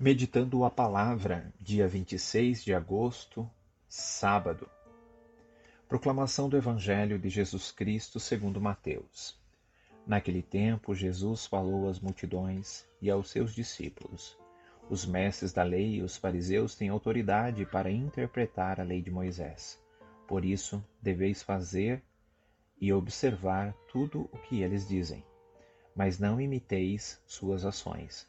Meditando a palavra, dia 26 de agosto, sábado. Proclamação do Evangelho de Jesus Cristo segundo Mateus. Naquele tempo, Jesus falou às multidões e aos seus discípulos. Os mestres da lei e os fariseus têm autoridade para interpretar a lei de Moisés. Por isso, deveis fazer e observar tudo o que eles dizem, mas não imiteis suas ações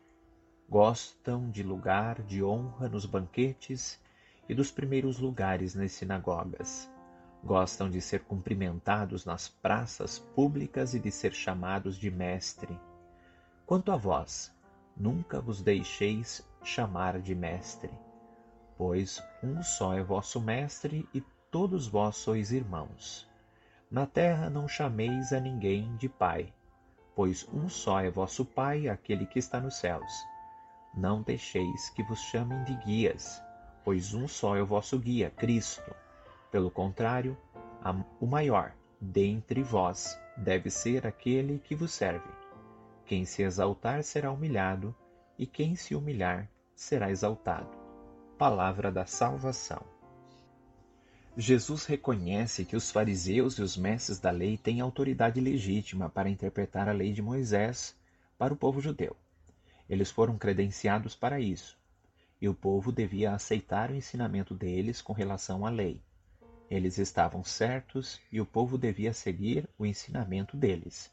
Gostam de lugar de honra nos banquetes e dos primeiros lugares nas sinagogas. Gostam de ser cumprimentados nas praças públicas e de ser chamados de mestre. Quanto a vós, nunca vos deixeis chamar de mestre, pois um só é vosso mestre e todos vós sois irmãos. Na terra não chameis a ninguém de pai, pois um só é vosso Pai, aquele que está nos céus. Não deixeis que vos chamem de guias, pois um só é o vosso guia, Cristo. Pelo contrário, o maior dentre vós deve ser aquele que vos serve. Quem se exaltar será humilhado, e quem se humilhar será exaltado. Palavra da salvação. Jesus reconhece que os fariseus e os mestres da lei têm autoridade legítima para interpretar a lei de Moisés para o povo judeu. Eles foram credenciados para isso, e o povo devia aceitar o ensinamento deles com relação à lei. Eles estavam certos e o povo devia seguir o ensinamento deles.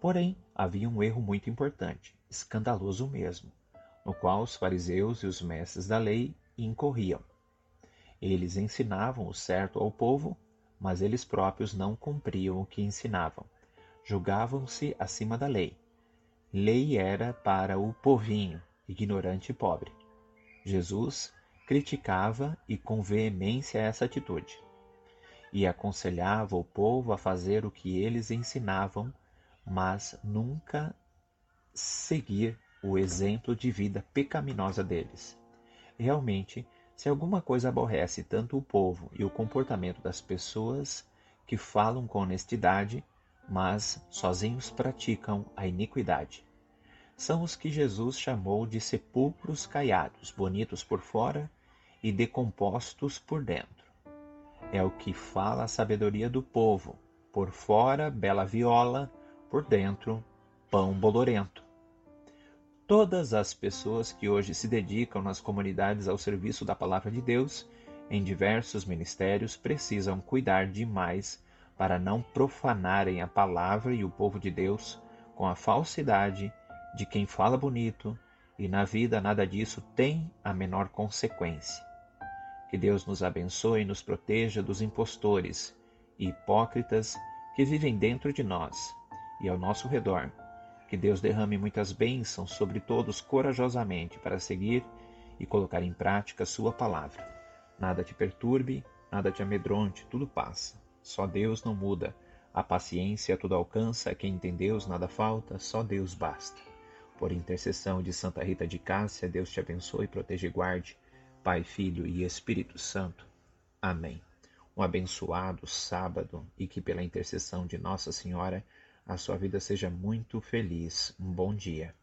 Porém, havia um erro muito importante, escandaloso mesmo, no qual os fariseus e os mestres da lei incorriam. Eles ensinavam o certo ao povo, mas eles próprios não cumpriam o que ensinavam. Julgavam-se acima da lei Lei era para o povinho, ignorante e pobre. Jesus criticava e com veemência essa atitude e aconselhava o povo a fazer o que eles ensinavam, mas nunca seguir o exemplo de vida pecaminosa deles. Realmente, se alguma coisa aborrece tanto o povo e o comportamento das pessoas que falam com honestidade, mas sozinhos praticam a iniquidade. São os que Jesus chamou de sepulcros caiados, bonitos por fora e decompostos por dentro. É o que fala a sabedoria do povo, por fora bela viola, por dentro pão bolorento. Todas as pessoas que hoje se dedicam nas comunidades ao serviço da palavra de Deus, em diversos ministérios, precisam cuidar demais para não profanarem a palavra e o povo de Deus com a falsidade de quem fala bonito, e na vida nada disso tem a menor consequência. Que Deus nos abençoe e nos proteja dos impostores e hipócritas que vivem dentro de nós e ao nosso redor. Que Deus derrame muitas bênçãos sobre todos corajosamente para seguir e colocar em prática Sua palavra. Nada te perturbe, nada te amedronte, tudo passa. Só Deus não muda. A paciência tudo alcança, quem tem Deus nada falta, só Deus basta. Por intercessão de Santa Rita de Cássia, Deus te abençoe, proteja e guarde, Pai, Filho e Espírito Santo. Amém. Um abençoado sábado e que pela intercessão de Nossa Senhora a sua vida seja muito feliz. Um bom dia.